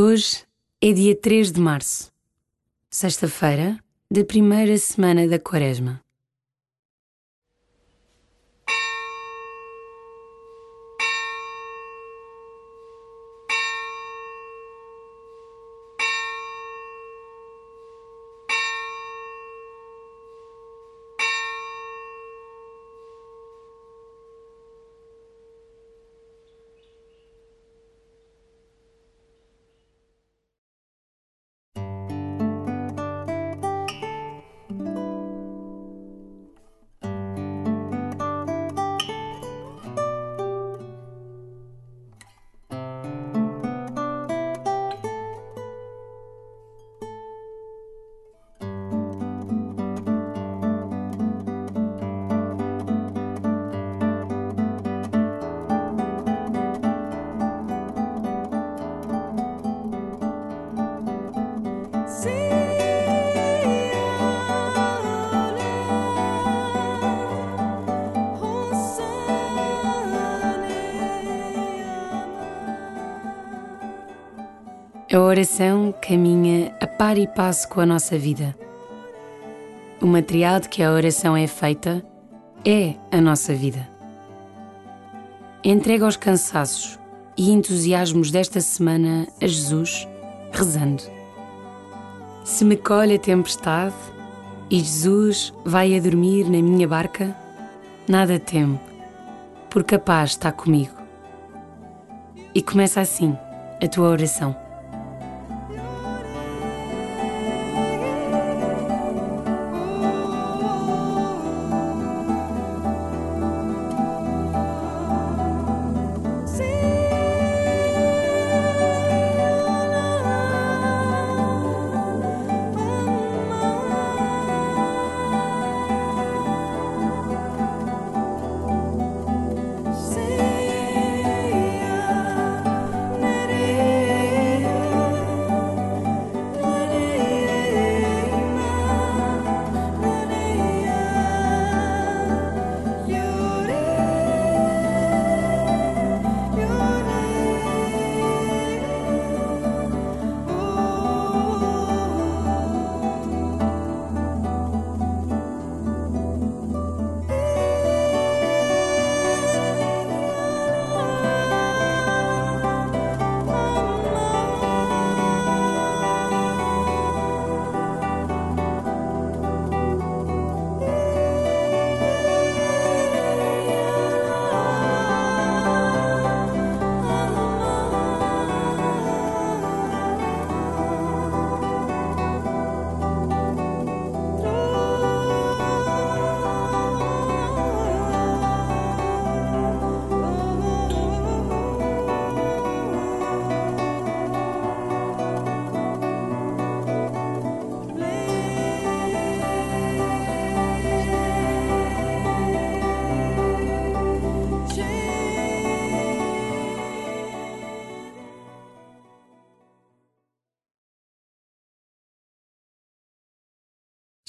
Hoje é dia 3 de março, sexta-feira da primeira semana da Quaresma. A oração caminha a par e passo com a nossa vida. O material de que a oração é feita é a nossa vida. Entrega os cansaços e entusiasmos desta semana a Jesus, rezando. Se me colhe a tempestade e Jesus vai a dormir na minha barca, nada temo, porque a paz está comigo. E começa assim a tua oração.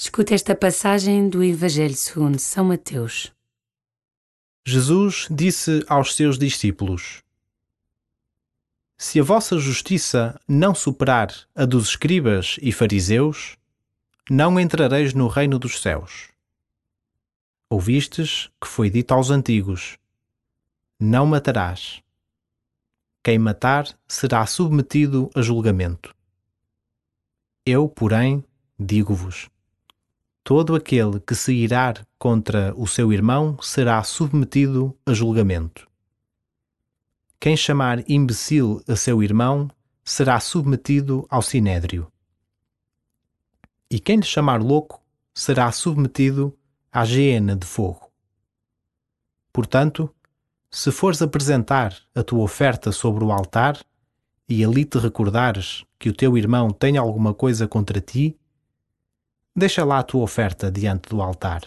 Escuta esta passagem do Evangelho segundo São Mateus. Jesus disse aos seus discípulos: Se a vossa justiça não superar a dos escribas e fariseus, não entrareis no reino dos céus. Ouvistes que foi dito aos antigos: Não matarás. Quem matar será submetido a julgamento. Eu, porém, digo-vos: todo aquele que se irar contra o seu irmão será submetido a julgamento. Quem chamar imbecil a seu irmão será submetido ao sinédrio. E quem lhe chamar louco será submetido à geena de fogo. Portanto, se fores apresentar a tua oferta sobre o altar e ali te recordares que o teu irmão tem alguma coisa contra ti, Deixa lá a tua oferta diante do altar.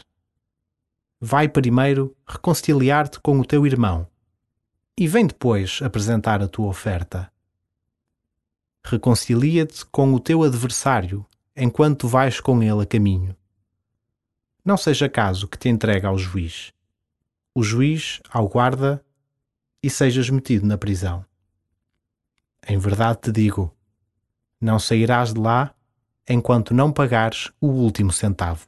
Vai primeiro reconciliar-te com o teu irmão e vem depois apresentar a tua oferta. Reconcilia-te com o teu adversário enquanto vais com ele a caminho. Não seja caso que te entregue ao juiz, o juiz ao guarda e sejas metido na prisão. Em verdade te digo: Não sairás de lá enquanto não pagares o último centavo.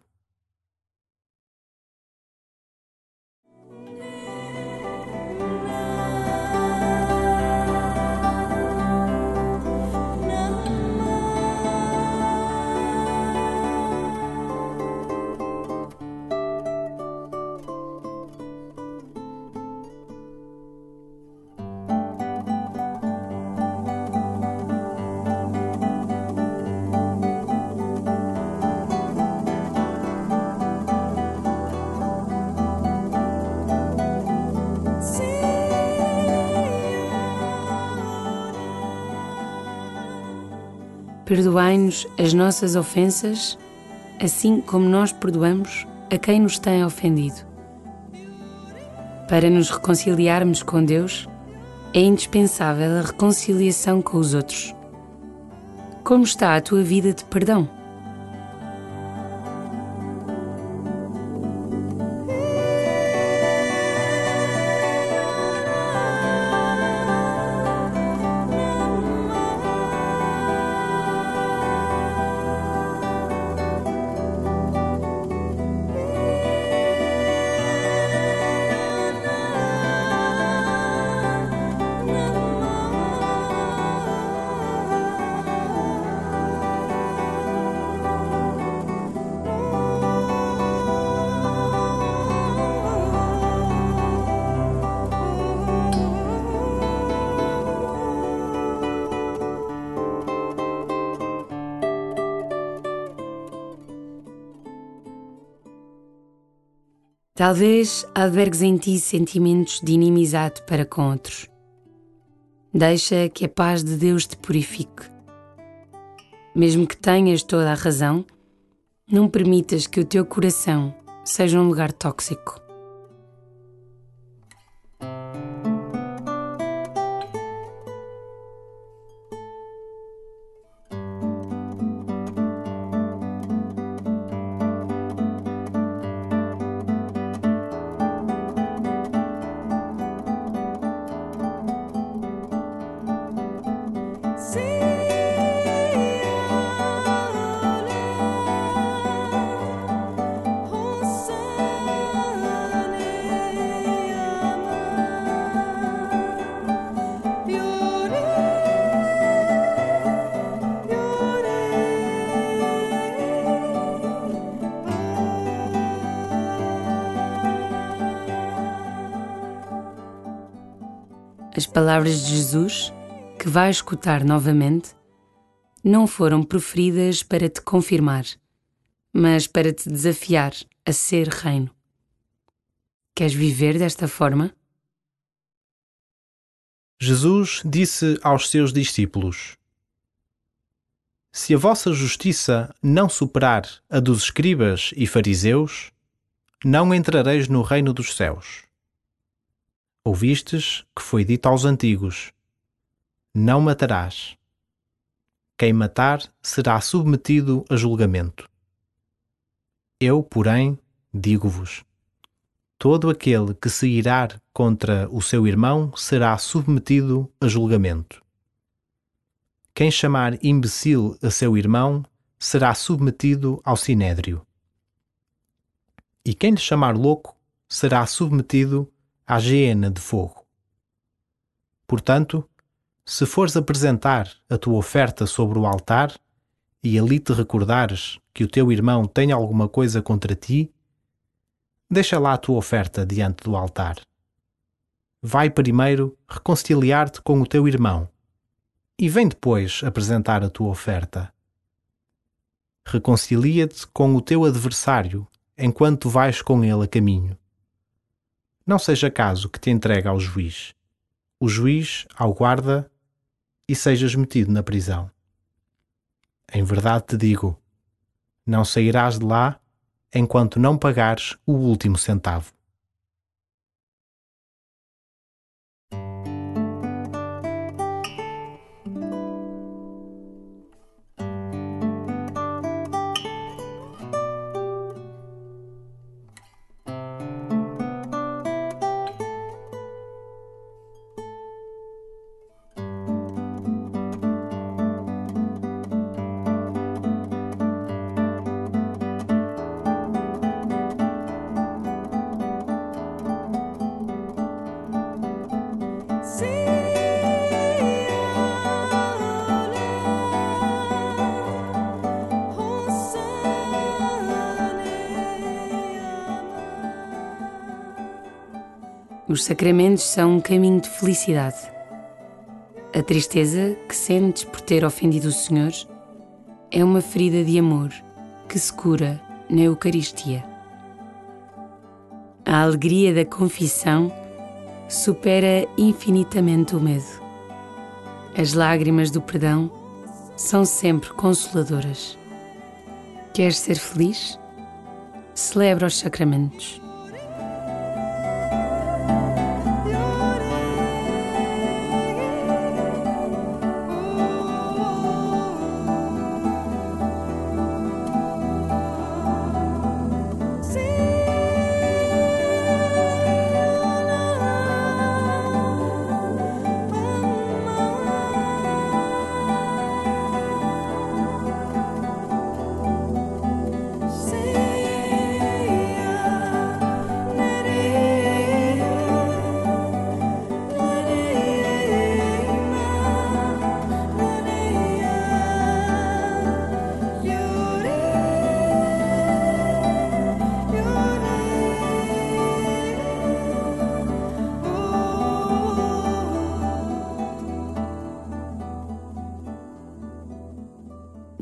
Perdoai-nos as nossas ofensas, assim como nós perdoamos a quem nos tem ofendido. Para nos reconciliarmos com Deus, é indispensável a reconciliação com os outros. Como está a tua vida de perdão? Talvez albergues em ti sentimentos de inimizade para com outros. Deixa que a paz de Deus te purifique. Mesmo que tenhas toda a razão, não permitas que o teu coração seja um lugar tóxico. As palavras de Jesus, que vais escutar novamente, não foram proferidas para te confirmar, mas para te desafiar a ser reino. Queres viver desta forma? Jesus disse aos seus discípulos: Se a vossa justiça não superar a dos escribas e fariseus, não entrareis no reino dos céus. Ouvistes que foi dito aos antigos: Não matarás. Quem matar será submetido a julgamento. Eu, porém, digo-vos: todo aquele que se irar contra o seu irmão será submetido a julgamento. Quem chamar imbecil a seu irmão será submetido ao sinédrio. E quem lhe chamar louco será submetido à geena de fogo. Portanto, se fores apresentar a tua oferta sobre o altar e ali te recordares que o teu irmão tem alguma coisa contra ti, deixa lá a tua oferta diante do altar. Vai primeiro reconciliar-te com o teu irmão e vem depois apresentar a tua oferta. Reconcilia-te com o teu adversário enquanto vais com ele a caminho não seja caso que te entregue ao juiz, o juiz ao guarda e sejas metido na prisão. Em verdade te digo: não sairás de lá enquanto não pagares o último centavo. Os sacramentos são um caminho de felicidade. A tristeza que sentes por ter ofendido o Senhor é uma ferida de amor que se cura na Eucaristia. A alegria da confissão supera infinitamente o medo. As lágrimas do perdão são sempre consoladoras. Queres ser feliz? Celebra os sacramentos.